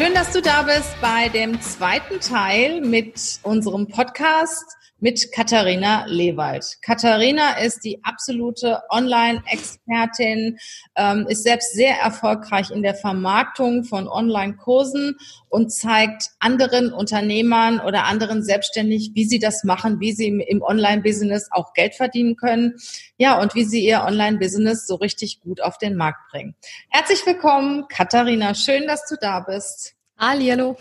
Schön, dass du da bist bei dem zweiten Teil mit unserem Podcast mit Katharina Lewald. Katharina ist die absolute Online-Expertin, ähm, ist selbst sehr erfolgreich in der Vermarktung von Online-Kursen und zeigt anderen Unternehmern oder anderen Selbstständig, wie sie das machen, wie sie im Online-Business auch Geld verdienen können. Ja, und wie sie ihr Online-Business so richtig gut auf den Markt bringen. Herzlich willkommen, Katharina. Schön, dass du da bist. Hallo.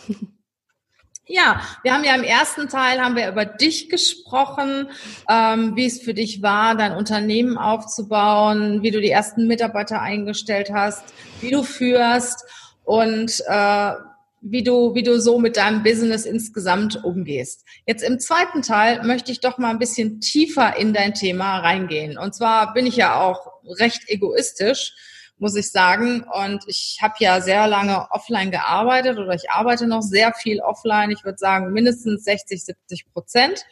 Ja, wir haben ja im ersten Teil haben wir über dich gesprochen, ähm, wie es für dich war, dein Unternehmen aufzubauen, wie du die ersten Mitarbeiter eingestellt hast, wie du führst und äh, wie du, wie du so mit deinem Business insgesamt umgehst. Jetzt im zweiten Teil möchte ich doch mal ein bisschen tiefer in dein Thema reingehen. Und zwar bin ich ja auch recht egoistisch muss ich sagen. Und ich habe ja sehr lange offline gearbeitet oder ich arbeite noch sehr viel offline. Ich würde sagen mindestens 60, 70 Prozent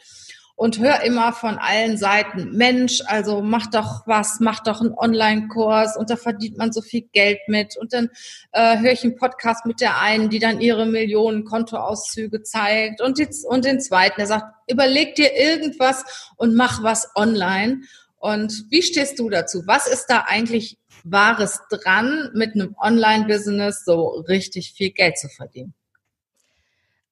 und höre immer von allen Seiten, Mensch, also mach doch was, mach doch einen Online-Kurs und da verdient man so viel Geld mit. Und dann äh, höre ich einen Podcast mit der einen, die dann ihre Millionen Kontoauszüge zeigt und, die, und den zweiten, der sagt, überleg dir irgendwas und mach was online. Und wie stehst du dazu? Was ist da eigentlich Wahres dran, mit einem Online-Business so richtig viel Geld zu verdienen?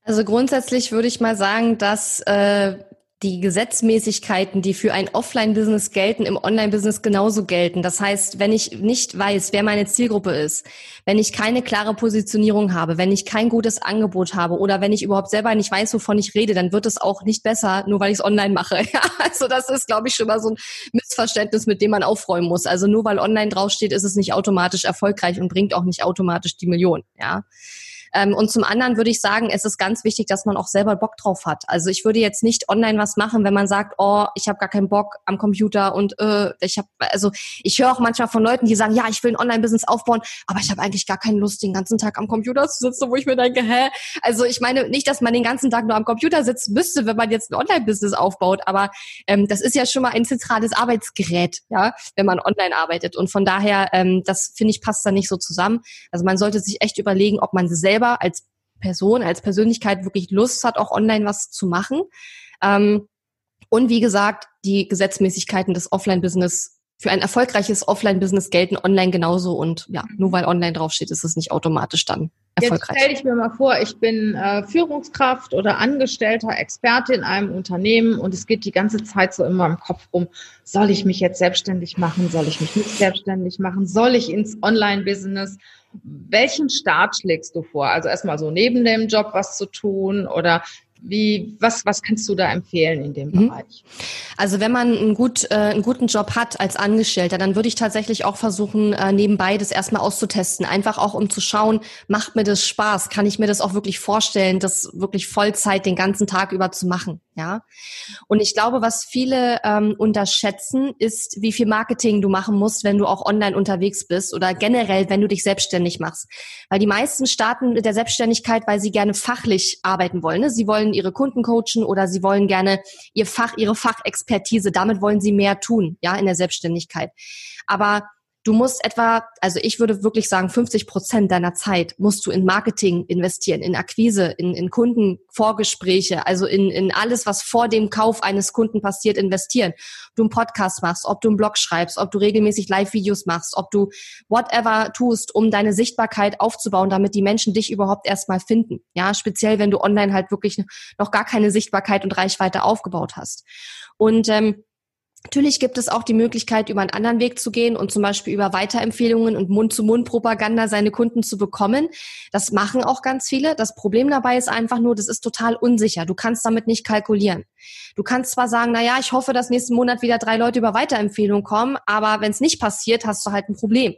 Also grundsätzlich würde ich mal sagen, dass äh, die Gesetzmäßigkeiten, die für ein Offline-Business gelten, im Online-Business genauso gelten. Das heißt, wenn ich nicht weiß, wer meine Zielgruppe ist, wenn ich keine klare Positionierung habe, wenn ich kein gutes Angebot habe oder wenn ich überhaupt selber nicht weiß, wovon ich rede, dann wird es auch nicht besser, nur weil ich es online mache. Also das ist, glaube ich, schon mal so ein Missverständnis, mit dem man aufräumen muss. Also nur weil online draufsteht, ist es nicht automatisch erfolgreich und bringt auch nicht automatisch die Million. Ja. Ähm, und zum anderen würde ich sagen, es ist ganz wichtig, dass man auch selber Bock drauf hat. Also ich würde jetzt nicht online was machen, wenn man sagt, oh, ich habe gar keinen Bock am Computer und äh, ich habe, also ich höre auch manchmal von Leuten, die sagen, ja, ich will ein Online-Business aufbauen, aber ich habe eigentlich gar keine Lust, den ganzen Tag am Computer zu sitzen, wo ich mir denke, hä? Also ich meine nicht, dass man den ganzen Tag nur am Computer sitzen müsste, wenn man jetzt ein Online-Business aufbaut, aber ähm, das ist ja schon mal ein zentrales Arbeitsgerät, ja, wenn man online arbeitet. Und von daher, ähm, das finde ich passt da nicht so zusammen. Also man sollte sich echt überlegen, ob man selber selber als Person, als Persönlichkeit wirklich Lust hat, auch online was zu machen. Ähm, und wie gesagt, die Gesetzmäßigkeiten des Offline-Business für ein erfolgreiches Offline-Business gelten online genauso und ja, nur weil online draufsteht, ist es nicht automatisch dann erfolgreich. Jetzt stell dich mir mal vor, ich bin äh, Führungskraft oder Angestellter, Experte in einem Unternehmen und es geht die ganze Zeit so in meinem Kopf rum, soll ich mich jetzt selbstständig machen, soll ich mich nicht selbstständig machen, soll ich ins Online-Business? Welchen Start schlägst du vor? Also erstmal so neben dem Job was zu tun oder wie, was, was kannst du da empfehlen in dem mhm. Bereich? Also wenn man einen, gut, äh, einen guten Job hat als Angestellter, dann würde ich tatsächlich auch versuchen, äh, nebenbei das erstmal auszutesten. Einfach auch, um zu schauen, macht mir das Spaß? Kann ich mir das auch wirklich vorstellen, das wirklich Vollzeit den ganzen Tag über zu machen? Ja. Und ich glaube, was viele ähm, unterschätzen, ist, wie viel Marketing du machen musst, wenn du auch online unterwegs bist oder generell, wenn du dich selbstständig machst. Weil die meisten starten mit der Selbstständigkeit, weil sie gerne fachlich arbeiten wollen. Ne? Sie wollen ihre Kunden coachen oder sie wollen gerne ihr Fach, ihre Fachexpertise. Damit wollen sie mehr tun, ja, in der Selbstständigkeit. Aber Du musst etwa, also ich würde wirklich sagen, 50 Prozent deiner Zeit musst du in Marketing investieren, in Akquise, in, in Kundenvorgespräche, also in, in alles, was vor dem Kauf eines Kunden passiert, investieren. Ob du einen Podcast machst, ob du einen Blog schreibst, ob du regelmäßig Live-Videos machst, ob du whatever tust, um deine Sichtbarkeit aufzubauen, damit die Menschen dich überhaupt erstmal finden. Ja, speziell wenn du online halt wirklich noch gar keine Sichtbarkeit und Reichweite aufgebaut hast. Und ähm, Natürlich gibt es auch die Möglichkeit, über einen anderen Weg zu gehen und zum Beispiel über Weiterempfehlungen und Mund-zu-Mund-Propaganda seine Kunden zu bekommen. Das machen auch ganz viele. Das Problem dabei ist einfach nur, das ist total unsicher. Du kannst damit nicht kalkulieren. Du kannst zwar sagen, na ja, ich hoffe, dass nächsten Monat wieder drei Leute über Weiterempfehlungen kommen, aber wenn es nicht passiert, hast du halt ein Problem.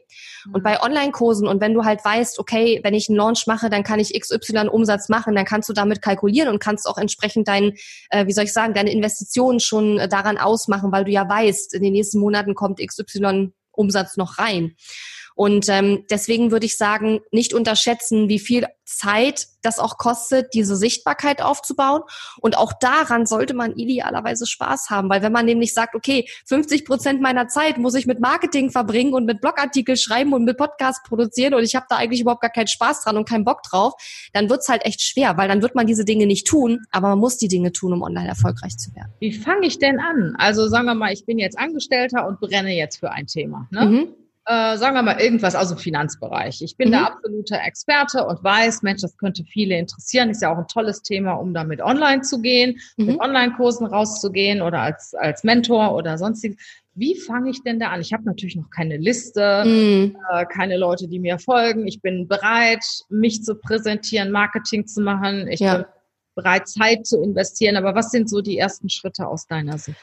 Und bei Online-Kursen und wenn du halt weißt, okay, wenn ich einen Launch mache, dann kann ich XY Umsatz machen, dann kannst du damit kalkulieren und kannst auch entsprechend dein, äh, wie soll ich sagen, deine Investitionen schon äh, daran ausmachen, weil du ja weißt, in den nächsten Monaten kommt XY Umsatz noch rein. Und ähm, deswegen würde ich sagen, nicht unterschätzen, wie viel Zeit das auch kostet, diese Sichtbarkeit aufzubauen. Und auch daran sollte man idealerweise Spaß haben, weil wenn man nämlich sagt, okay, 50 Prozent meiner Zeit muss ich mit Marketing verbringen und mit Blogartikel schreiben und mit Podcast produzieren und ich habe da eigentlich überhaupt gar keinen Spaß dran und keinen Bock drauf, dann wird's halt echt schwer, weil dann wird man diese Dinge nicht tun, aber man muss die Dinge tun, um online erfolgreich zu werden. Wie fange ich denn an? Also sagen wir mal, ich bin jetzt Angestellter und brenne jetzt für ein Thema. Ne? Mhm äh, sagen wir mal irgendwas aus dem Finanzbereich. Ich bin mhm. der absolute Experte und weiß, Mensch, das könnte viele interessieren. Ist ja auch ein tolles Thema, um damit online zu gehen, mhm. mit Online-Kursen rauszugehen oder als, als Mentor oder sonstiges. Wie fange ich denn da an? Ich habe natürlich noch keine Liste, mhm. äh, keine Leute, die mir folgen. Ich bin bereit, mich zu präsentieren, Marketing zu machen. Ich ja. bin bereit, Zeit zu investieren. Aber was sind so die ersten Schritte aus deiner Sicht?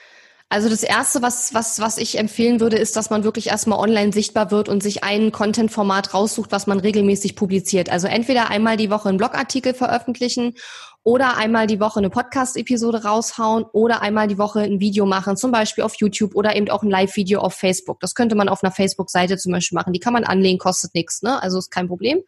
Also das erste, was, was, was ich empfehlen würde, ist, dass man wirklich erstmal online sichtbar wird und sich ein Content-Format raussucht, was man regelmäßig publiziert. Also entweder einmal die Woche einen Blogartikel veröffentlichen oder einmal die Woche eine Podcast-Episode raushauen oder einmal die Woche ein Video machen, zum Beispiel auf YouTube oder eben auch ein Live-Video auf Facebook. Das könnte man auf einer Facebook-Seite zum Beispiel machen. Die kann man anlegen, kostet nichts, ne? Also ist kein Problem.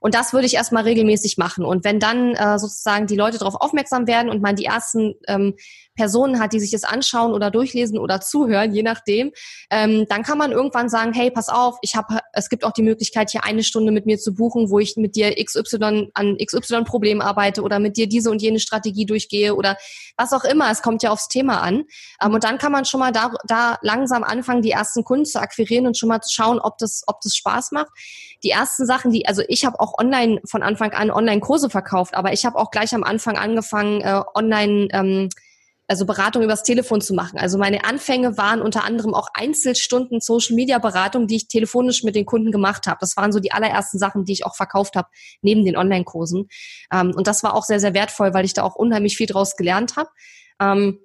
Und das würde ich erstmal regelmäßig machen. Und wenn dann äh, sozusagen die Leute darauf aufmerksam werden und man die ersten ähm, Personen hat, die sich das anschauen oder durchlesen oder zuhören, je nachdem, ähm, dann kann man irgendwann sagen, hey, pass auf, ich habe, es gibt auch die Möglichkeit, hier eine Stunde mit mir zu buchen, wo ich mit dir XY an XY Problem arbeite oder mit dir diese und jene Strategie durchgehe oder was auch immer. Es kommt ja aufs Thema an. Ähm, und dann kann man schon mal da, da langsam anfangen, die ersten Kunden zu akquirieren und schon mal zu schauen, ob das, ob das Spaß macht. Die ersten Sachen, die, also ich habe auch online von Anfang an Online-Kurse verkauft, aber ich habe auch gleich am Anfang angefangen, äh, online ähm, also Beratung übers Telefon zu machen. Also meine Anfänge waren unter anderem auch Einzelstunden Social Media Beratung, die ich telefonisch mit den Kunden gemacht habe. Das waren so die allerersten Sachen, die ich auch verkauft habe neben den Online-Kursen. Ähm, und das war auch sehr sehr wertvoll, weil ich da auch unheimlich viel draus gelernt habe. Ähm,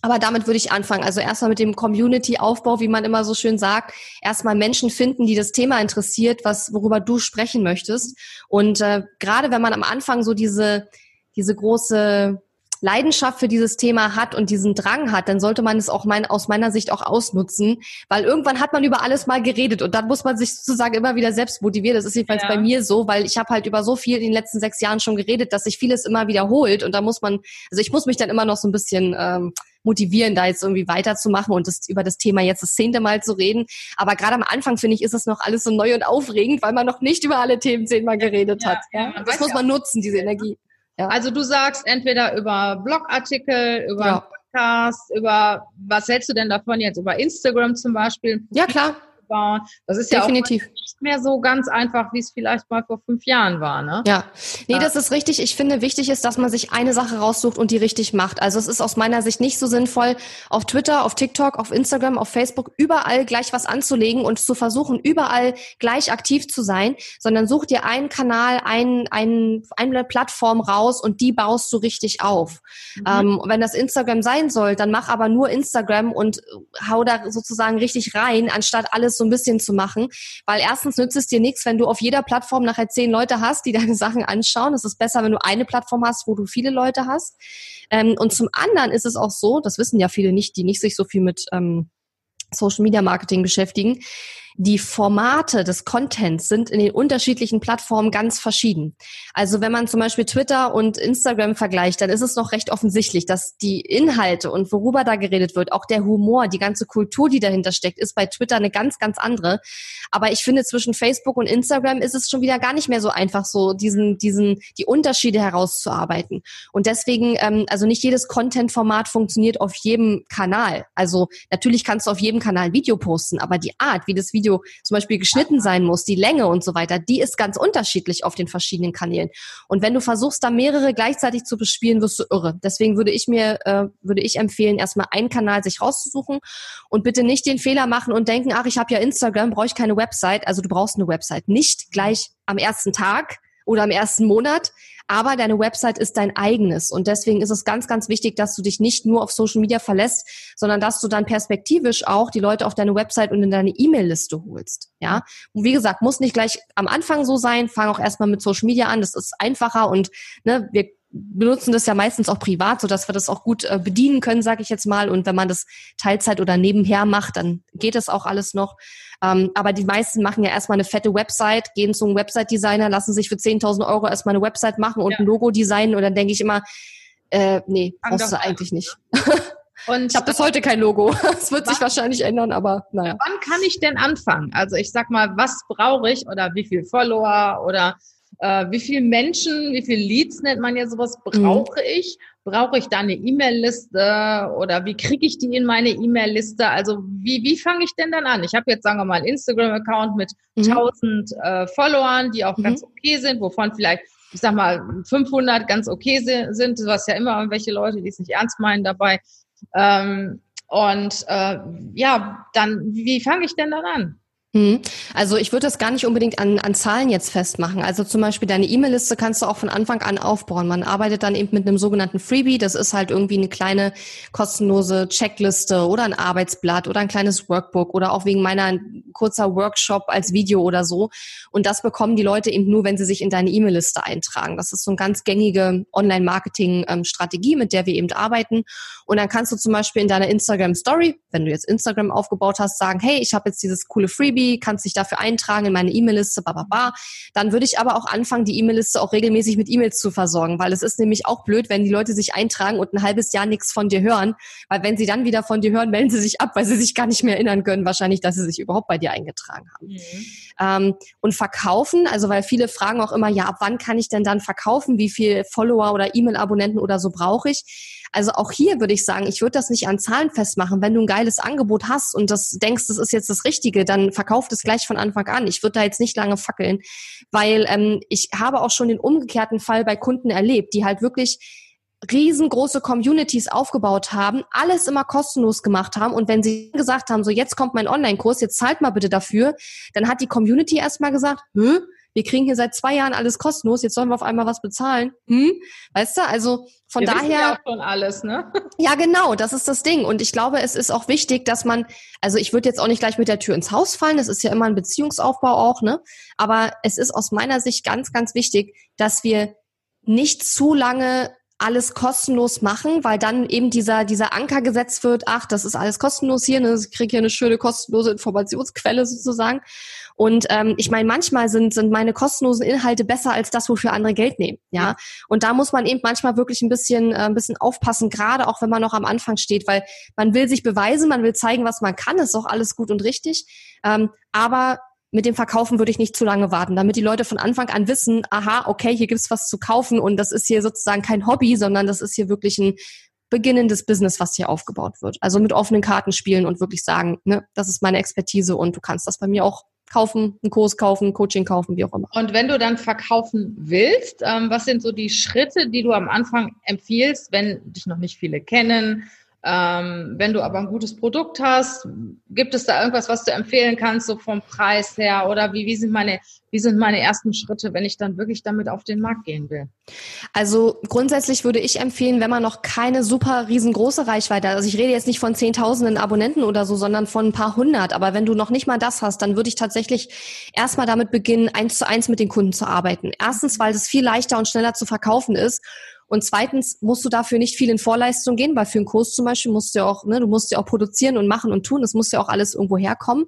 aber damit würde ich anfangen. Also erstmal mit dem Community-Aufbau, wie man immer so schön sagt. Erstmal Menschen finden, die das Thema interessiert, was, worüber du sprechen möchtest. Und äh, gerade wenn man am Anfang so diese, diese große Leidenschaft für dieses Thema hat und diesen Drang hat, dann sollte man es auch mein, aus meiner Sicht auch ausnutzen, weil irgendwann hat man über alles mal geredet und dann muss man sich sozusagen immer wieder selbst motivieren. Das ist jedenfalls ja. bei mir so, weil ich habe halt über so viel in den letzten sechs Jahren schon geredet, dass sich vieles immer wiederholt und da muss man, also ich muss mich dann immer noch so ein bisschen ähm, motivieren, da jetzt irgendwie weiterzumachen und das, über das Thema jetzt das zehnte Mal zu reden. Aber gerade am Anfang finde ich, ist es noch alles so neu und aufregend, weil man noch nicht über alle Themen zehnmal geredet ja, hat. Ja, das muss man nutzen, diese Energie. Ja. Also du sagst entweder über Blogartikel, über ja. Podcast, über was hältst du denn davon jetzt über Instagram zum Beispiel? Ja klar aufbauen. Das ist Definitiv. ja auch nicht mehr so ganz einfach, wie es vielleicht mal vor fünf Jahren war. Ne? Ja, nee, das ist richtig. Ich finde, wichtig ist, dass man sich eine Sache raussucht und die richtig macht. Also es ist aus meiner Sicht nicht so sinnvoll, auf Twitter, auf TikTok, auf Instagram, auf Facebook überall gleich was anzulegen und zu versuchen, überall gleich aktiv zu sein, sondern such dir einen Kanal, ein, ein, eine Plattform raus und die baust du richtig auf. Mhm. Ähm, wenn das Instagram sein soll, dann mach aber nur Instagram und hau da sozusagen richtig rein, anstatt alles so ein bisschen zu machen. Weil erstens nützt es dir nichts, wenn du auf jeder Plattform nachher zehn Leute hast, die deine Sachen anschauen. Es ist besser, wenn du eine Plattform hast, wo du viele Leute hast. Ähm, und zum anderen ist es auch so, das wissen ja viele nicht, die nicht sich so viel mit ähm, Social Media Marketing beschäftigen, die Formate des Contents sind in den unterschiedlichen Plattformen ganz verschieden. Also wenn man zum Beispiel Twitter und Instagram vergleicht, dann ist es noch recht offensichtlich, dass die Inhalte und worüber da geredet wird, auch der Humor, die ganze Kultur, die dahinter steckt, ist bei Twitter eine ganz, ganz andere. Aber ich finde, zwischen Facebook und Instagram ist es schon wieder gar nicht mehr so einfach, so diesen, diesen, die Unterschiede herauszuarbeiten. Und deswegen, ähm, also nicht jedes Content-Format funktioniert auf jedem Kanal. Also natürlich kannst du auf jedem Kanal Video posten, aber die Art, wie das Video Video zum Beispiel geschnitten sein muss, die Länge und so weiter, die ist ganz unterschiedlich auf den verschiedenen Kanälen. Und wenn du versuchst, da mehrere gleichzeitig zu bespielen, wirst du irre. Deswegen würde ich mir, äh, würde ich empfehlen, erstmal einen Kanal sich rauszusuchen und bitte nicht den Fehler machen und denken, ach, ich habe ja Instagram, brauche ich keine Website. Also du brauchst eine Website. Nicht gleich am ersten Tag oder am ersten Monat, aber deine Website ist dein eigenes. Und deswegen ist es ganz, ganz wichtig, dass du dich nicht nur auf Social Media verlässt, sondern dass du dann perspektivisch auch die Leute auf deine Website und in deine E-Mail-Liste holst. Ja. Und wie gesagt, muss nicht gleich am Anfang so sein. Fang auch erstmal mit Social Media an. Das ist einfacher und ne, wir benutzen das ja meistens auch privat, so dass wir das auch gut äh, bedienen können, sage ich jetzt mal. Und wenn man das Teilzeit oder nebenher macht, dann geht das auch alles noch. Ähm, aber die meisten machen ja erstmal eine fette Website, gehen zum Website-Designer, lassen sich für 10.000 Euro erstmal eine Website machen und ja. ein Logo designen. Und dann denke ich immer, äh, nee, Fang brauchst du eigentlich nicht. Und ich habe bis heute kein Logo. Es wird wann, sich wahrscheinlich ändern, aber naja. Wann kann ich denn anfangen? Also ich sag mal, was brauche ich oder wie viel Follower oder äh, wie viele Menschen, wie viele Leads nennt man ja sowas, brauche mhm. ich? Brauche ich da eine E-Mail-Liste oder wie kriege ich die in meine E-Mail-Liste? Also wie, wie fange ich denn dann an? Ich habe jetzt, sagen wir mal, einen Instagram-Account mit mhm. 1000 äh, Followern, die auch mhm. ganz okay sind, wovon vielleicht, ich sag mal, 500 ganz okay sind. Du hast ja immer irgendwelche Leute, die es nicht ernst meinen dabei. Ähm, und äh, ja, dann, wie fange ich denn dann an? Mhm. Also ich würde das gar nicht unbedingt an, an Zahlen jetzt festmachen. Also zum Beispiel deine E-Mail-Liste kannst du auch von Anfang an aufbauen. Man arbeitet dann eben mit einem sogenannten Freebie. Das ist halt irgendwie eine kleine kostenlose Checkliste oder ein Arbeitsblatt oder ein kleines Workbook oder auch wegen meiner kurzer Workshop als Video oder so. Und das bekommen die Leute eben nur, wenn sie sich in deine E-Mail-Liste eintragen. Das ist so eine ganz gängige Online-Marketing-Strategie, mit der wir eben arbeiten. Und dann kannst du zum Beispiel in deiner Instagram-Story, wenn du jetzt Instagram aufgebaut hast, sagen, hey, ich habe jetzt dieses coole Freebie Freebie, kannst dich dafür eintragen in meine E-Mail-Liste, ba, Dann würde ich aber auch anfangen, die E-Mail-Liste auch regelmäßig mit E-Mails zu versorgen, weil es ist nämlich auch blöd, wenn die Leute sich eintragen und ein halbes Jahr nichts von dir hören, weil wenn sie dann wieder von dir hören, melden sie sich ab, weil sie sich gar nicht mehr erinnern können, wahrscheinlich, dass sie sich überhaupt bei dir eingetragen haben. Mhm. Ähm, und verkaufen, also weil viele fragen auch immer, ja, ab wann kann ich denn dann verkaufen? Wie viel Follower oder E-Mail-Abonnenten oder so brauche ich? Also auch hier würde ich sagen, ich würde das nicht an Zahlen festmachen. Wenn du ein geiles Angebot hast und das denkst, das ist jetzt das Richtige, dann verkauf das gleich von Anfang an. Ich würde da jetzt nicht lange fackeln, weil ähm, ich habe auch schon den umgekehrten Fall bei Kunden erlebt, die halt wirklich riesengroße Communities aufgebaut haben, alles immer kostenlos gemacht haben und wenn sie gesagt haben, so jetzt kommt mein Online-Kurs, jetzt zahlt mal bitte dafür, dann hat die Community erstmal gesagt, Hö? Wir kriegen hier seit zwei Jahren alles kostenlos, jetzt sollen wir auf einmal was bezahlen. Hm? Weißt du, also von wir daher. Ja schon alles, ne? Ja, genau, das ist das Ding. Und ich glaube, es ist auch wichtig, dass man, also ich würde jetzt auch nicht gleich mit der Tür ins Haus fallen, das ist ja immer ein Beziehungsaufbau auch, ne? Aber es ist aus meiner Sicht ganz, ganz wichtig, dass wir nicht zu lange alles kostenlos machen, weil dann eben dieser, dieser Anker gesetzt wird, ach, das ist alles kostenlos hier, ne? ich kriege hier eine schöne kostenlose Informationsquelle sozusagen. Und ähm, ich meine, manchmal sind, sind meine kostenlosen Inhalte besser als das, wofür andere Geld nehmen. Ja. Und da muss man eben manchmal wirklich ein bisschen, äh, ein bisschen aufpassen, gerade auch wenn man noch am Anfang steht, weil man will sich beweisen, man will zeigen, was man kann, ist auch alles gut und richtig. Ähm, aber mit dem Verkaufen würde ich nicht zu lange warten, damit die Leute von Anfang an wissen, aha, okay, hier gibt's was zu kaufen und das ist hier sozusagen kein Hobby, sondern das ist hier wirklich ein beginnendes Business, was hier aufgebaut wird. Also mit offenen Karten spielen und wirklich sagen, ne, das ist meine Expertise und du kannst das bei mir auch kaufen, einen Kurs kaufen, Coaching kaufen, wie auch immer. Und wenn du dann verkaufen willst, ähm, was sind so die Schritte, die du am Anfang empfiehlst, wenn dich noch nicht viele kennen? Ähm, wenn du aber ein gutes Produkt hast, gibt es da irgendwas, was du empfehlen kannst, so vom Preis her? Oder wie, wie, sind meine, wie sind meine ersten Schritte, wenn ich dann wirklich damit auf den Markt gehen will? Also grundsätzlich würde ich empfehlen, wenn man noch keine super riesengroße Reichweite hat, also ich rede jetzt nicht von zehntausenden Abonnenten oder so, sondern von ein paar hundert, aber wenn du noch nicht mal das hast, dann würde ich tatsächlich erstmal damit beginnen, eins zu eins mit den Kunden zu arbeiten. Erstens, weil es viel leichter und schneller zu verkaufen ist und zweitens musst du dafür nicht viel in Vorleistung gehen, weil für einen Kurs zum Beispiel musst du ja auch, ne, du musst ja auch produzieren und machen und tun. Das muss ja auch alles irgendwo herkommen.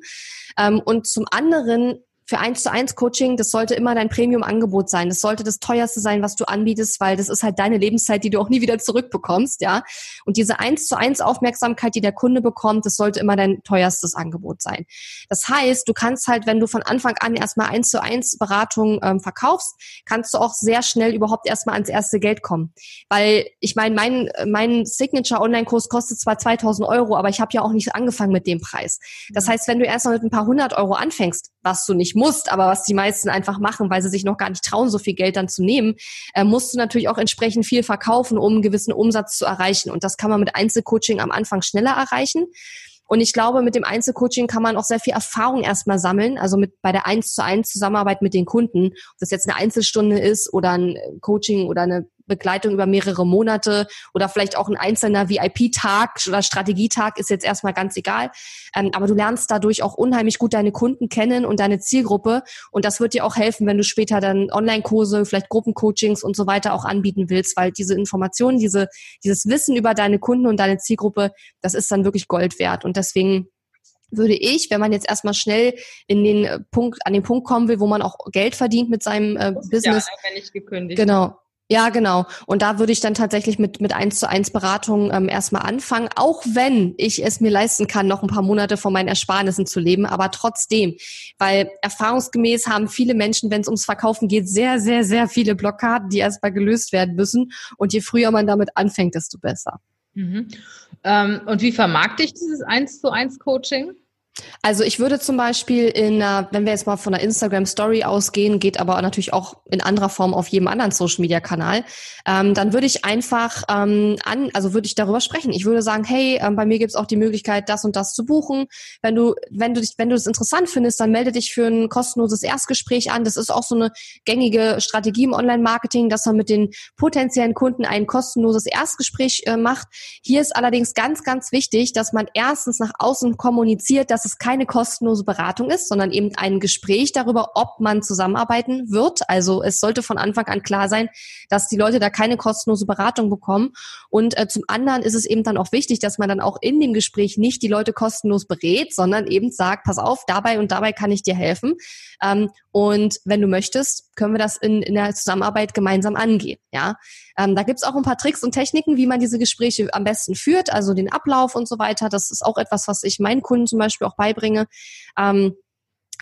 Ähm, und zum anderen für eins zu eins Coaching, das sollte immer dein Premium-Angebot sein. Das sollte das teuerste sein, was du anbietest, weil das ist halt deine Lebenszeit, die du auch nie wieder zurückbekommst, ja. Und diese eins zu eins Aufmerksamkeit, die der Kunde bekommt, das sollte immer dein teuerstes Angebot sein. Das heißt, du kannst halt, wenn du von Anfang an erstmal eins zu eins Beratung ähm, verkaufst, kannst du auch sehr schnell überhaupt erstmal ans erste Geld kommen. Weil ich meine, mein, mein Signature Online-Kurs kostet zwar 2000 Euro, aber ich habe ja auch nicht angefangen mit dem Preis. Das heißt, wenn du erstmal mit ein paar hundert Euro anfängst, was du nicht musst, aber was die meisten einfach machen, weil sie sich noch gar nicht trauen, so viel Geld dann zu nehmen, äh, musst du natürlich auch entsprechend viel verkaufen, um einen gewissen Umsatz zu erreichen. Und das kann man mit Einzelcoaching am Anfang schneller erreichen. Und ich glaube, mit dem Einzelcoaching kann man auch sehr viel Erfahrung erstmal sammeln, also mit bei der eins zu eins Zusammenarbeit mit den Kunden, ob das jetzt eine Einzelstunde ist oder ein Coaching oder eine Begleitung über mehrere Monate oder vielleicht auch ein einzelner VIP-Tag oder Strategietag ist jetzt erstmal ganz egal. Ähm, aber du lernst dadurch auch unheimlich gut deine Kunden kennen und deine Zielgruppe. Und das wird dir auch helfen, wenn du später dann Online-Kurse, vielleicht Gruppencoachings und so weiter auch anbieten willst, weil diese Informationen, diese, dieses Wissen über deine Kunden und deine Zielgruppe, das ist dann wirklich Gold wert. Und deswegen würde ich, wenn man jetzt erstmal schnell in den Punkt, an den Punkt kommen will, wo man auch Geld verdient mit seinem äh, Business. Ja, wenn ich gekündigt. Genau. Ja, genau. Und da würde ich dann tatsächlich mit mit eins zu eins Beratung ähm, erstmal anfangen, auch wenn ich es mir leisten kann, noch ein paar Monate von meinen Ersparnissen zu leben, aber trotzdem, weil erfahrungsgemäß haben viele Menschen, wenn es ums Verkaufen geht, sehr, sehr, sehr viele Blockaden, die erstmal gelöst werden müssen. Und je früher man damit anfängt, desto besser. Mhm. Ähm, und wie vermarkte ich dieses eins zu eins Coaching? Also ich würde zum Beispiel in, wenn wir jetzt mal von der Instagram Story ausgehen, geht aber natürlich auch in anderer Form auf jedem anderen Social Media Kanal, ähm, dann würde ich einfach ähm, an, also würde ich darüber sprechen. Ich würde sagen, hey, ähm, bei mir gibt es auch die Möglichkeit, das und das zu buchen. Wenn du, wenn du dich, wenn du es interessant findest, dann melde dich für ein kostenloses Erstgespräch an. Das ist auch so eine gängige Strategie im Online-Marketing, dass man mit den potenziellen Kunden ein kostenloses Erstgespräch äh, macht. Hier ist allerdings ganz, ganz wichtig, dass man erstens nach außen kommuniziert, dass es keine kostenlose Beratung ist, sondern eben ein Gespräch darüber, ob man zusammenarbeiten wird. Also es sollte von Anfang an klar sein, dass die Leute da keine kostenlose Beratung bekommen. Und äh, zum anderen ist es eben dann auch wichtig, dass man dann auch in dem Gespräch nicht die Leute kostenlos berät, sondern eben sagt, pass auf, dabei und dabei kann ich dir helfen. Ähm, und wenn du möchtest, können wir das in, in der Zusammenarbeit gemeinsam angehen. Ja, ähm, da gibt's auch ein paar Tricks und Techniken, wie man diese Gespräche am besten führt, also den Ablauf und so weiter. Das ist auch etwas, was ich meinen Kunden zum Beispiel auch beibringe. Ähm,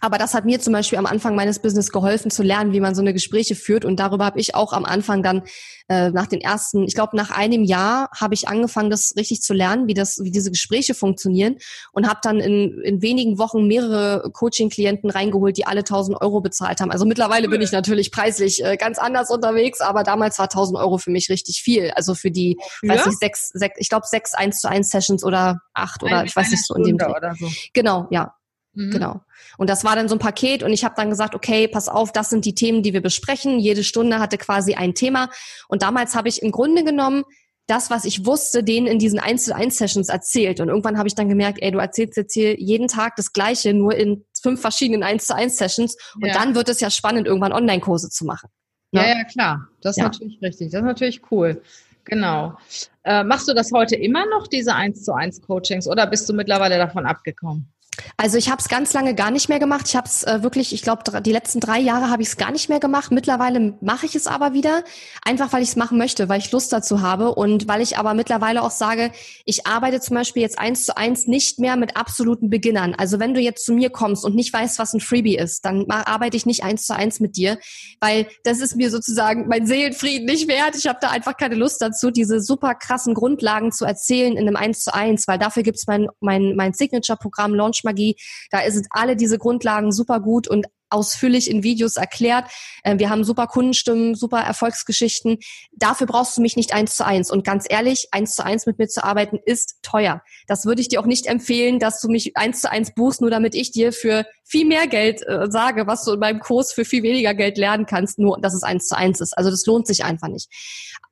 aber das hat mir zum Beispiel am Anfang meines Business geholfen zu lernen, wie man so eine Gespräche führt. Und darüber habe ich auch am Anfang dann äh, nach den ersten, ich glaube nach einem Jahr habe ich angefangen, das richtig zu lernen, wie das, wie diese Gespräche funktionieren und habe dann in, in wenigen Wochen mehrere Coaching-Klienten reingeholt, die alle 1000 Euro bezahlt haben. Also mittlerweile bin ich natürlich preislich äh, ganz anders unterwegs, aber damals war 1000 Euro für mich richtig viel. Also für die, ja? weiß ich, sechs, sechs, ich glaube sechs eins zu eins Sessions oder acht oder ich weiß nicht so in dem. Oder so. Genau, ja, Mhm. Genau. Und das war dann so ein Paket und ich habe dann gesagt, okay, pass auf, das sind die Themen, die wir besprechen. Jede Stunde hatte quasi ein Thema. Und damals habe ich im Grunde genommen das, was ich wusste, denen in diesen 1 zu 1 Sessions erzählt. Und irgendwann habe ich dann gemerkt, ey, du erzählst jetzt hier jeden Tag das Gleiche, nur in fünf verschiedenen 1 zu 1 Sessions. Und ja. dann wird es ja spannend, irgendwann Online-Kurse zu machen. Ja, ne? ja, klar. Das ist ja. natürlich richtig. Das ist natürlich cool. Genau. Äh, machst du das heute immer noch, diese 1 zu 1 Coachings, oder bist du mittlerweile davon abgekommen? Also ich habe es ganz lange gar nicht mehr gemacht. Ich habe es äh, wirklich, ich glaube, die letzten drei Jahre habe ich es gar nicht mehr gemacht. Mittlerweile mache ich es aber wieder, einfach weil ich es machen möchte, weil ich Lust dazu habe und weil ich aber mittlerweile auch sage, ich arbeite zum Beispiel jetzt eins zu eins nicht mehr mit absoluten Beginnern. Also wenn du jetzt zu mir kommst und nicht weißt, was ein Freebie ist, dann arbeite ich nicht eins zu eins mit dir, weil das ist mir sozusagen mein Seelenfrieden nicht wert. Ich habe da einfach keine Lust dazu, diese super krassen Grundlagen zu erzählen in einem eins zu eins, weil dafür gibt's mein mein mein Signature-Programm Launch Magie. Da sind alle diese Grundlagen super gut und ausführlich in Videos erklärt. Äh, wir haben super Kundenstimmen, super Erfolgsgeschichten. Dafür brauchst du mich nicht eins zu eins. Und ganz ehrlich, eins zu eins mit mir zu arbeiten ist teuer. Das würde ich dir auch nicht empfehlen, dass du mich eins zu eins buchst, nur damit ich dir für viel mehr Geld äh, sage, was du in meinem Kurs für viel weniger Geld lernen kannst, nur dass es eins zu eins ist. Also das lohnt sich einfach nicht.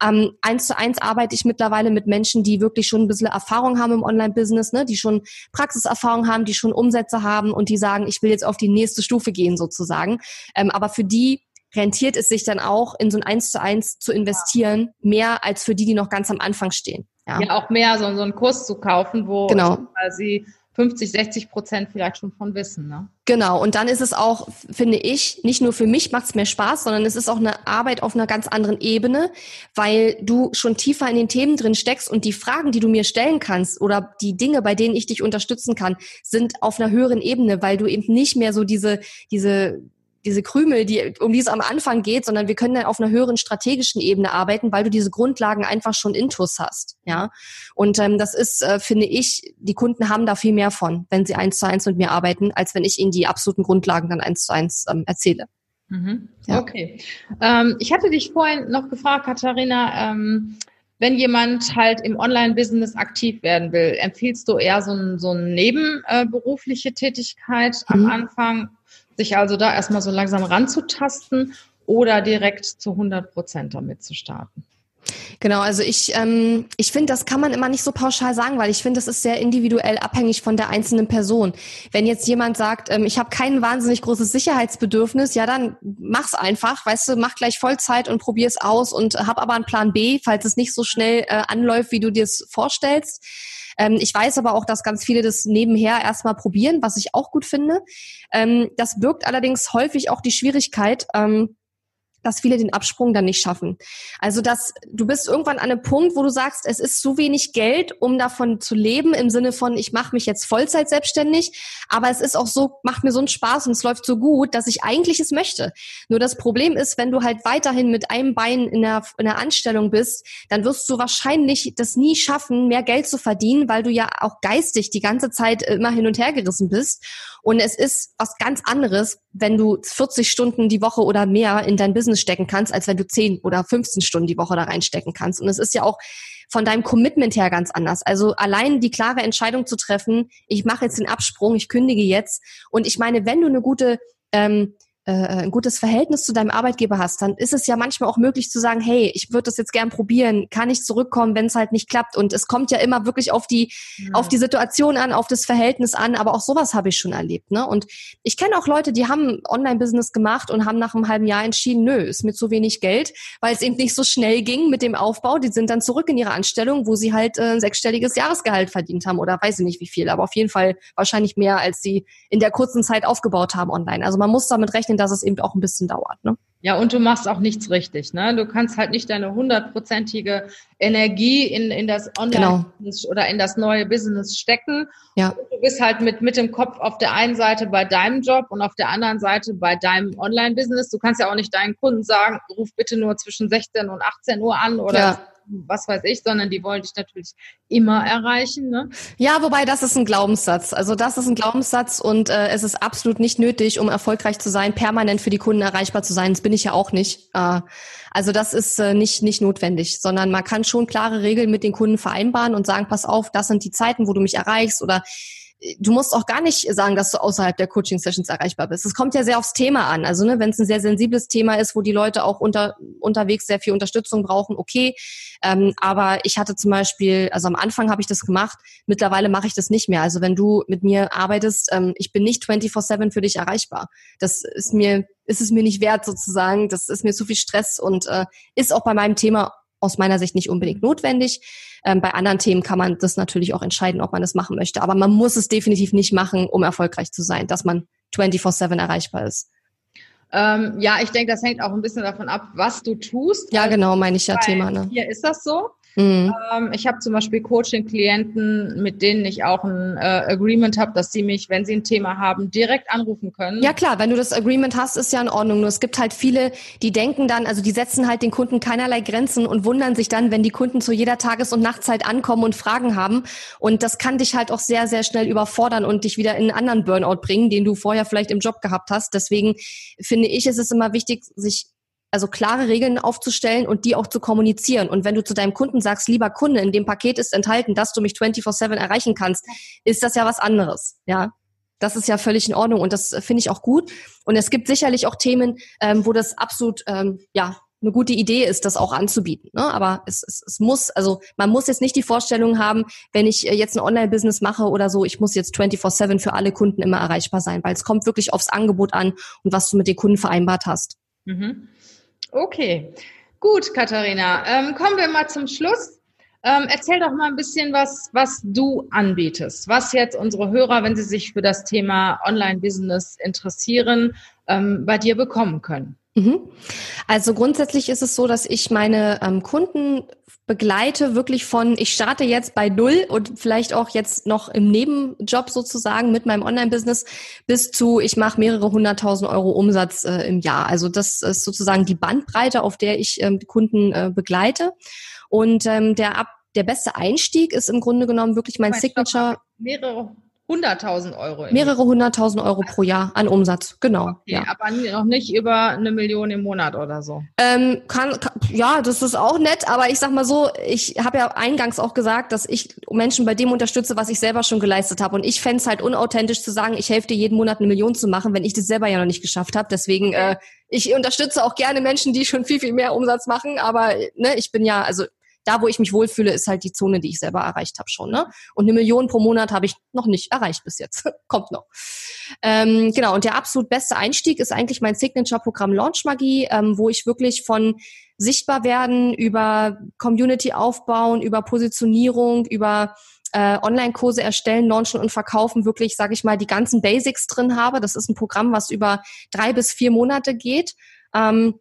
Ähm, eins zu eins arbeite ich mittlerweile mit Menschen, die wirklich schon ein bisschen Erfahrung haben im Online-Business, ne? die schon Praxiserfahrung haben, die schon Umsätze haben und die sagen, ich will jetzt auf die nächste Stufe gehen sozusagen. Ähm, aber für die rentiert es sich dann auch, in so ein Eins zu eins zu investieren, mehr als für die, die noch ganz am Anfang stehen. Ja, ja auch mehr so, so einen Kurs zu kaufen, wo genau. quasi 50, 60 Prozent vielleicht schon von wissen. Ne? Genau, und dann ist es auch, finde ich, nicht nur für mich macht es mehr Spaß, sondern es ist auch eine Arbeit auf einer ganz anderen Ebene, weil du schon tiefer in den Themen drin steckst und die Fragen, die du mir stellen kannst oder die Dinge, bei denen ich dich unterstützen kann, sind auf einer höheren Ebene, weil du eben nicht mehr so diese, diese diese Krümel, die, um die es am Anfang geht, sondern wir können dann auf einer höheren strategischen Ebene arbeiten, weil du diese Grundlagen einfach schon intus hast. Ja. Und ähm, das ist, äh, finde ich, die Kunden haben da viel mehr von, wenn sie eins zu eins mit mir arbeiten, als wenn ich ihnen die absoluten Grundlagen dann eins zu eins ähm, erzähle. Mhm. Ja. Okay. Ähm, ich hatte dich vorhin noch gefragt, Katharina, ähm, wenn jemand halt im Online-Business aktiv werden will, empfiehlst du eher so, ein, so eine nebenberufliche Tätigkeit mhm. am Anfang sich also da erstmal so langsam ranzutasten oder direkt zu 100 Prozent damit zu starten. Genau, also ich, ähm, ich finde, das kann man immer nicht so pauschal sagen, weil ich finde, das ist sehr individuell abhängig von der einzelnen Person. Wenn jetzt jemand sagt, ähm, ich habe kein wahnsinnig großes Sicherheitsbedürfnis, ja, dann mach's einfach, weißt du, mach gleich Vollzeit und probier's aus und hab aber einen Plan B, falls es nicht so schnell äh, anläuft, wie du dir es vorstellst. Ähm, ich weiß aber auch, dass ganz viele das nebenher erstmal probieren, was ich auch gut finde. Ähm, das birgt allerdings häufig auch die Schwierigkeit, ähm, dass viele den Absprung dann nicht schaffen. Also dass du bist irgendwann an einem Punkt, wo du sagst, es ist zu wenig Geld, um davon zu leben, im Sinne von, ich mache mich jetzt Vollzeit selbstständig, aber es ist auch so, macht mir so einen Spaß und es läuft so gut, dass ich eigentlich es möchte. Nur das Problem ist, wenn du halt weiterhin mit einem Bein in der, in der Anstellung bist, dann wirst du wahrscheinlich das nie schaffen, mehr Geld zu verdienen, weil du ja auch geistig die ganze Zeit immer hin und her gerissen bist. Und es ist was ganz anderes, wenn du 40 Stunden die Woche oder mehr in dein Business stecken kannst, als wenn du 10 oder 15 Stunden die Woche da reinstecken kannst. Und es ist ja auch von deinem Commitment her ganz anders. Also allein die klare Entscheidung zu treffen, ich mache jetzt den Absprung, ich kündige jetzt. Und ich meine, wenn du eine gute ähm, äh, ein gutes Verhältnis zu deinem Arbeitgeber hast, dann ist es ja manchmal auch möglich zu sagen, hey, ich würde das jetzt gern probieren, kann ich zurückkommen, wenn es halt nicht klappt. Und es kommt ja immer wirklich auf die, ja. auf die Situation an, auf das Verhältnis an, aber auch sowas habe ich schon erlebt. Ne? Und ich kenne auch Leute, die haben Online-Business gemacht und haben nach einem halben Jahr entschieden, nö, ist mir zu wenig Geld, weil es eben nicht so schnell ging mit dem Aufbau. Die sind dann zurück in ihre Anstellung, wo sie halt äh, ein sechsstelliges Jahresgehalt verdient haben oder weiß ich nicht wie viel, aber auf jeden Fall wahrscheinlich mehr, als sie in der kurzen Zeit aufgebaut haben online. Also man muss damit rechnen, dass es eben auch ein bisschen dauert. Ne? Ja, und du machst auch nichts richtig. Ne? Du kannst halt nicht deine hundertprozentige Energie in, in das Online-Business genau. oder in das neue Business stecken. Ja. Du bist halt mit, mit dem Kopf auf der einen Seite bei deinem Job und auf der anderen Seite bei deinem Online-Business. Du kannst ja auch nicht deinen Kunden sagen, ruf bitte nur zwischen 16 und 18 Uhr an oder ja was weiß ich, sondern die wollen dich natürlich immer erreichen. Ne? Ja, wobei das ist ein Glaubenssatz. Also das ist ein Glaubenssatz und äh, es ist absolut nicht nötig, um erfolgreich zu sein, permanent für die Kunden erreichbar zu sein. Das bin ich ja auch nicht. Äh, also das ist äh, nicht, nicht notwendig, sondern man kann schon klare Regeln mit den Kunden vereinbaren und sagen, pass auf, das sind die Zeiten, wo du mich erreichst oder du musst auch gar nicht sagen, dass du außerhalb der Coaching-Sessions erreichbar bist. Es kommt ja sehr aufs Thema an. Also ne, wenn es ein sehr sensibles Thema ist, wo die Leute auch unter, unterwegs sehr viel Unterstützung brauchen, okay. Ähm, aber ich hatte zum Beispiel, also am Anfang habe ich das gemacht, mittlerweile mache ich das nicht mehr. Also wenn du mit mir arbeitest, ähm, ich bin nicht 24-7 für dich erreichbar. Das ist mir, ist es mir nicht wert sozusagen. Das ist mir zu viel Stress und äh, ist auch bei meinem Thema aus meiner Sicht nicht unbedingt notwendig. Ähm, bei anderen Themen kann man das natürlich auch entscheiden, ob man das machen möchte. Aber man muss es definitiv nicht machen, um erfolgreich zu sein, dass man 24-7 erreichbar ist. Ähm, ja, ich denke, das hängt auch ein bisschen davon ab, was du tust. Ja, genau, meine ich ja Thema. Ne? Hier ist das so. Mhm. Ähm, ich habe zum Beispiel Coaching-Klienten, mit denen ich auch ein äh, Agreement habe, dass sie mich, wenn sie ein Thema haben, direkt anrufen können. Ja klar, wenn du das Agreement hast, ist ja in Ordnung. Nur es gibt halt viele, die denken dann, also die setzen halt den Kunden keinerlei Grenzen und wundern sich dann, wenn die Kunden zu jeder Tages- und Nachtzeit ankommen und Fragen haben. Und das kann dich halt auch sehr, sehr schnell überfordern und dich wieder in einen anderen Burnout bringen, den du vorher vielleicht im Job gehabt hast. Deswegen finde ich, ist es immer wichtig, sich also klare Regeln aufzustellen und die auch zu kommunizieren. Und wenn du zu deinem Kunden sagst, lieber Kunde, in dem Paket ist enthalten, dass du mich 24-7 erreichen kannst, ist das ja was anderes. Ja. Das ist ja völlig in Ordnung und das finde ich auch gut. Und es gibt sicherlich auch Themen, ähm, wo das absolut, ähm, ja, eine gute Idee ist, das auch anzubieten. Ne? Aber es, es, es muss, also man muss jetzt nicht die Vorstellung haben, wenn ich äh, jetzt ein Online-Business mache oder so, ich muss jetzt 24-7 für alle Kunden immer erreichbar sein, weil es kommt wirklich aufs Angebot an und was du mit den Kunden vereinbart hast. Mhm. Okay, gut, Katharina. Ähm, kommen wir mal zum Schluss. Ähm, erzähl doch mal ein bisschen was, was du anbietest, was jetzt unsere Hörer, wenn sie sich für das Thema Online-Business interessieren, ähm, bei dir bekommen können. Mhm. Also grundsätzlich ist es so, dass ich meine ähm, Kunden begleite wirklich von, ich starte jetzt bei Null und vielleicht auch jetzt noch im Nebenjob sozusagen mit meinem Online-Business bis zu, ich mache mehrere hunderttausend Euro Umsatz äh, im Jahr. Also das ist sozusagen die Bandbreite, auf der ich ähm, Kunden äh, begleite. Und ähm, der ab der beste Einstieg ist im Grunde genommen wirklich mein, Signature. Mehrere hunderttausend Euro. Mehrere hunderttausend Euro pro Jahr an Umsatz, genau. Okay, ja. Aber noch nicht über eine Million im Monat oder so. Ähm, kann, kann, ja, das ist auch nett, aber ich sag mal so, ich habe ja eingangs auch gesagt, dass ich Menschen bei dem unterstütze, was ich selber schon geleistet habe. Und ich fände es halt unauthentisch zu sagen, ich helfe dir jeden Monat eine Million zu machen, wenn ich das selber ja noch nicht geschafft habe. Deswegen, äh, ich unterstütze auch gerne Menschen, die schon viel, viel mehr Umsatz machen, aber ne, ich bin ja, also da, wo ich mich wohlfühle, ist halt die Zone, die ich selber erreicht habe schon. Ne? Und eine Million pro Monat habe ich noch nicht erreicht bis jetzt. Kommt noch. Ähm, genau, und der absolut beste Einstieg ist eigentlich mein Signature-Programm Launch Magie, ähm, wo ich wirklich von sichtbar werden, über Community aufbauen, über Positionierung, über äh, Online-Kurse erstellen, launchen und verkaufen, wirklich, sage ich mal, die ganzen Basics drin habe. Das ist ein Programm, was über drei bis vier Monate geht. Ähm,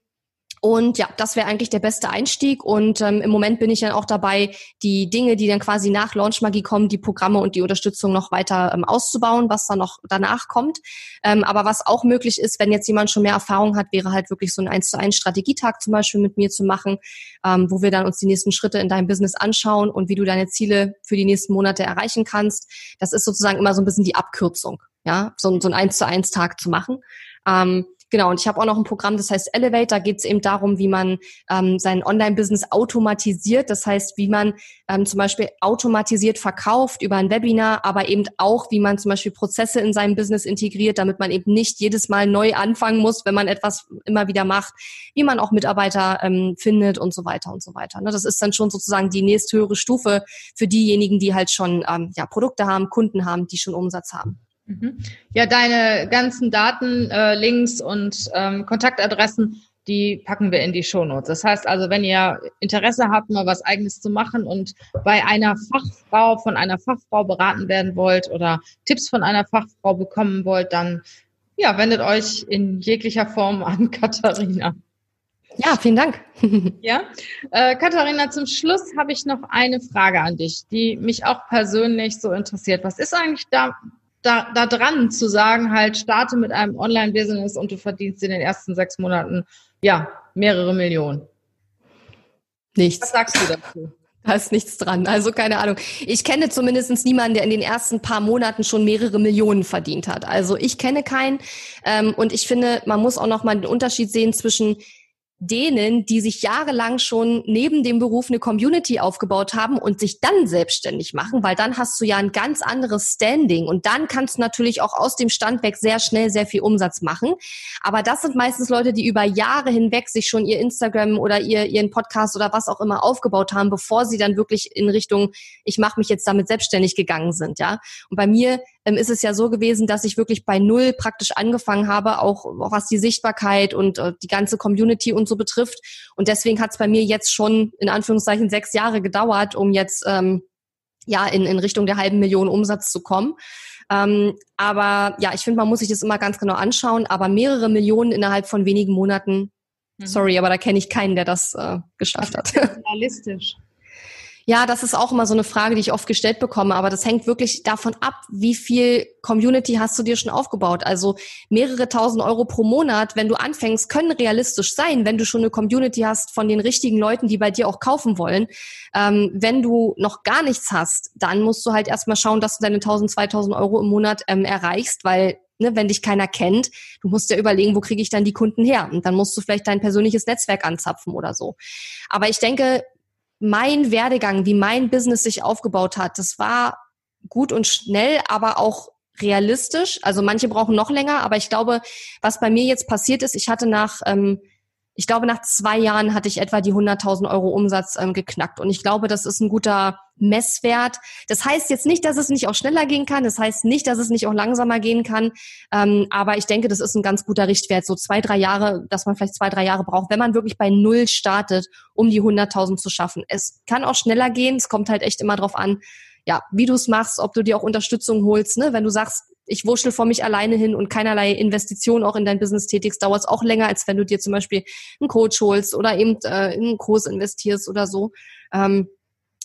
und ja, das wäre eigentlich der beste Einstieg. Und ähm, im Moment bin ich dann auch dabei, die Dinge, die dann quasi nach Launchmagie kommen, die Programme und die Unterstützung noch weiter ähm, auszubauen, was dann noch danach kommt. Ähm, aber was auch möglich ist, wenn jetzt jemand schon mehr Erfahrung hat, wäre halt wirklich so ein 1 zu 1 Strategietag zum Beispiel mit mir zu machen, ähm, wo wir dann uns die nächsten Schritte in deinem Business anschauen und wie du deine Ziele für die nächsten Monate erreichen kannst. Das ist sozusagen immer so ein bisschen die Abkürzung, ja, so, so ein 1 zu 1 Tag zu machen. Ähm, Genau, und ich habe auch noch ein Programm, das heißt Elevate. Da geht es eben darum, wie man ähm, sein Online-Business automatisiert. Das heißt, wie man ähm, zum Beispiel automatisiert verkauft über ein Webinar, aber eben auch, wie man zum Beispiel Prozesse in seinem Business integriert, damit man eben nicht jedes Mal neu anfangen muss, wenn man etwas immer wieder macht, wie man auch Mitarbeiter ähm, findet und so weiter und so weiter. Ne? Das ist dann schon sozusagen die nächsthöhere Stufe für diejenigen, die halt schon ähm, ja, Produkte haben, Kunden haben, die schon Umsatz haben. Mhm. Ja, deine ganzen Daten, äh, Links und ähm, Kontaktadressen, die packen wir in die Shownotes. Das heißt also, wenn ihr Interesse habt, mal was eigenes zu machen und bei einer Fachfrau, von einer Fachfrau beraten werden wollt oder Tipps von einer Fachfrau bekommen wollt, dann ja, wendet euch in jeglicher Form an Katharina. Ja, vielen Dank. ja, äh, Katharina, zum Schluss habe ich noch eine Frage an dich, die mich auch persönlich so interessiert. Was ist eigentlich da da, da dran zu sagen, halt, starte mit einem Online-Business und du verdienst in den ersten sechs Monaten, ja, mehrere Millionen? Nichts. Was sagst du dazu? Da ist nichts dran. Also keine Ahnung. Ich kenne zumindest niemanden, der in den ersten paar Monaten schon mehrere Millionen verdient hat. Also ich kenne keinen. Ähm, und ich finde, man muss auch noch mal den Unterschied sehen zwischen denen, die sich jahrelang schon neben dem Beruf eine Community aufgebaut haben und sich dann selbstständig machen, weil dann hast du ja ein ganz anderes Standing und dann kannst du natürlich auch aus dem Stand weg sehr schnell sehr viel Umsatz machen. Aber das sind meistens Leute, die über Jahre hinweg sich schon ihr Instagram oder ihr, ihren Podcast oder was auch immer aufgebaut haben, bevor sie dann wirklich in Richtung, ich mache mich jetzt damit selbstständig gegangen sind, ja. Und bei mir ist es ja so gewesen, dass ich wirklich bei Null praktisch angefangen habe, auch, auch was die Sichtbarkeit und äh, die ganze Community und so betrifft. Und deswegen hat es bei mir jetzt schon in Anführungszeichen sechs Jahre gedauert, um jetzt ähm, ja in, in Richtung der halben Million Umsatz zu kommen. Ähm, aber ja, ich finde, man muss sich das immer ganz genau anschauen. Aber mehrere Millionen innerhalb von wenigen Monaten, mhm. sorry, aber da kenne ich keinen, der das äh, geschafft hat. Realistisch. Ja, das ist auch immer so eine Frage, die ich oft gestellt bekomme, aber das hängt wirklich davon ab, wie viel Community hast du dir schon aufgebaut. Also mehrere tausend Euro pro Monat, wenn du anfängst, können realistisch sein, wenn du schon eine Community hast von den richtigen Leuten, die bei dir auch kaufen wollen. Ähm, wenn du noch gar nichts hast, dann musst du halt erstmal schauen, dass du deine 1000, 2000 Euro im Monat ähm, erreichst, weil ne, wenn dich keiner kennt, du musst ja überlegen, wo kriege ich dann die Kunden her? Und dann musst du vielleicht dein persönliches Netzwerk anzapfen oder so. Aber ich denke, mein Werdegang, wie mein Business sich aufgebaut hat, das war gut und schnell, aber auch realistisch. Also manche brauchen noch länger, aber ich glaube, was bei mir jetzt passiert ist, ich hatte nach ähm, ich glaube, nach zwei Jahren hatte ich etwa die 100.000 Euro Umsatz ähm, geknackt. Und ich glaube, das ist ein guter Messwert. Das heißt jetzt nicht, dass es nicht auch schneller gehen kann. Das heißt nicht, dass es nicht auch langsamer gehen kann. Ähm, aber ich denke, das ist ein ganz guter Richtwert. So zwei, drei Jahre, dass man vielleicht zwei, drei Jahre braucht, wenn man wirklich bei Null startet, um die 100.000 zu schaffen. Es kann auch schneller gehen. Es kommt halt echt immer drauf an, ja, wie du es machst, ob du dir auch Unterstützung holst. Ne? Wenn du sagst, ich wurschtel vor mich alleine hin und keinerlei Investition auch in dein Business tätigst, dauert es auch länger, als wenn du dir zum Beispiel einen Coach holst oder eben äh, in einen Kurs investierst oder so. Ähm,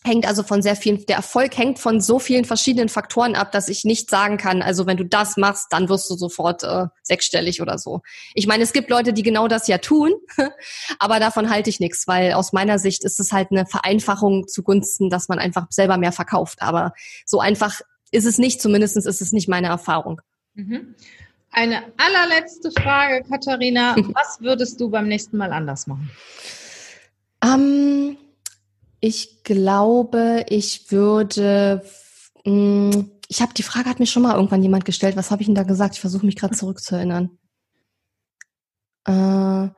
hängt also von sehr vielen, der Erfolg hängt von so vielen verschiedenen Faktoren ab, dass ich nicht sagen kann, also wenn du das machst, dann wirst du sofort äh, sechsstellig oder so. Ich meine, es gibt Leute, die genau das ja tun, aber davon halte ich nichts, weil aus meiner Sicht ist es halt eine Vereinfachung zugunsten, dass man einfach selber mehr verkauft. Aber so einfach ist es nicht, zumindest ist es nicht meine Erfahrung. Mhm. Eine allerletzte Frage, Katharina. Was würdest du beim nächsten Mal anders machen? Ähm, ich glaube, ich würde. Mh, mm, ich habe die Frage hat mir schon mal irgendwann jemand gestellt. Was habe ich denn da gesagt? Ich versuche mich gerade zurückzuerinnern. Äh,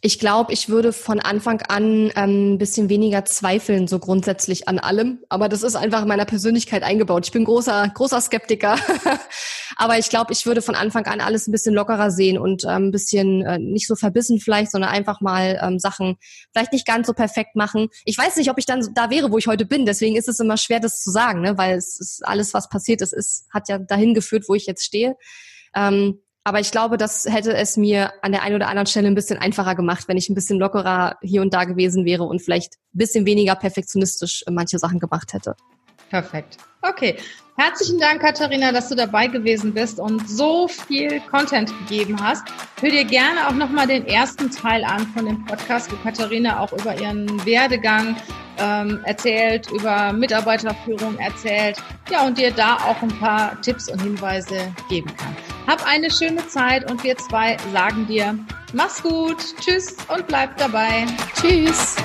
ich glaube, ich würde von Anfang an ähm, ein bisschen weniger zweifeln, so grundsätzlich an allem. Aber das ist einfach in meiner Persönlichkeit eingebaut. Ich bin großer, großer Skeptiker. Aber ich glaube, ich würde von Anfang an alles ein bisschen lockerer sehen und ähm, ein bisschen äh, nicht so verbissen vielleicht, sondern einfach mal ähm, Sachen vielleicht nicht ganz so perfekt machen. Ich weiß nicht, ob ich dann da wäre, wo ich heute bin. Deswegen ist es immer schwer, das zu sagen, ne? weil es ist alles, was passiert ist, ist hat ja dahin geführt, wo ich jetzt stehe. Ähm, aber ich glaube, das hätte es mir an der einen oder anderen Stelle ein bisschen einfacher gemacht, wenn ich ein bisschen lockerer hier und da gewesen wäre und vielleicht ein bisschen weniger perfektionistisch manche Sachen gemacht hätte. Perfekt. Okay. Herzlichen Dank, Katharina, dass du dabei gewesen bist und so viel Content gegeben hast. Hör dir gerne auch nochmal den ersten Teil an von dem Podcast, wo Katharina auch über ihren Werdegang ähm, erzählt, über Mitarbeiterführung erzählt. Ja, und dir da auch ein paar Tipps und Hinweise geben kann. Hab eine schöne Zeit und wir zwei sagen dir, mach's gut, tschüss und bleib dabei. Tschüss.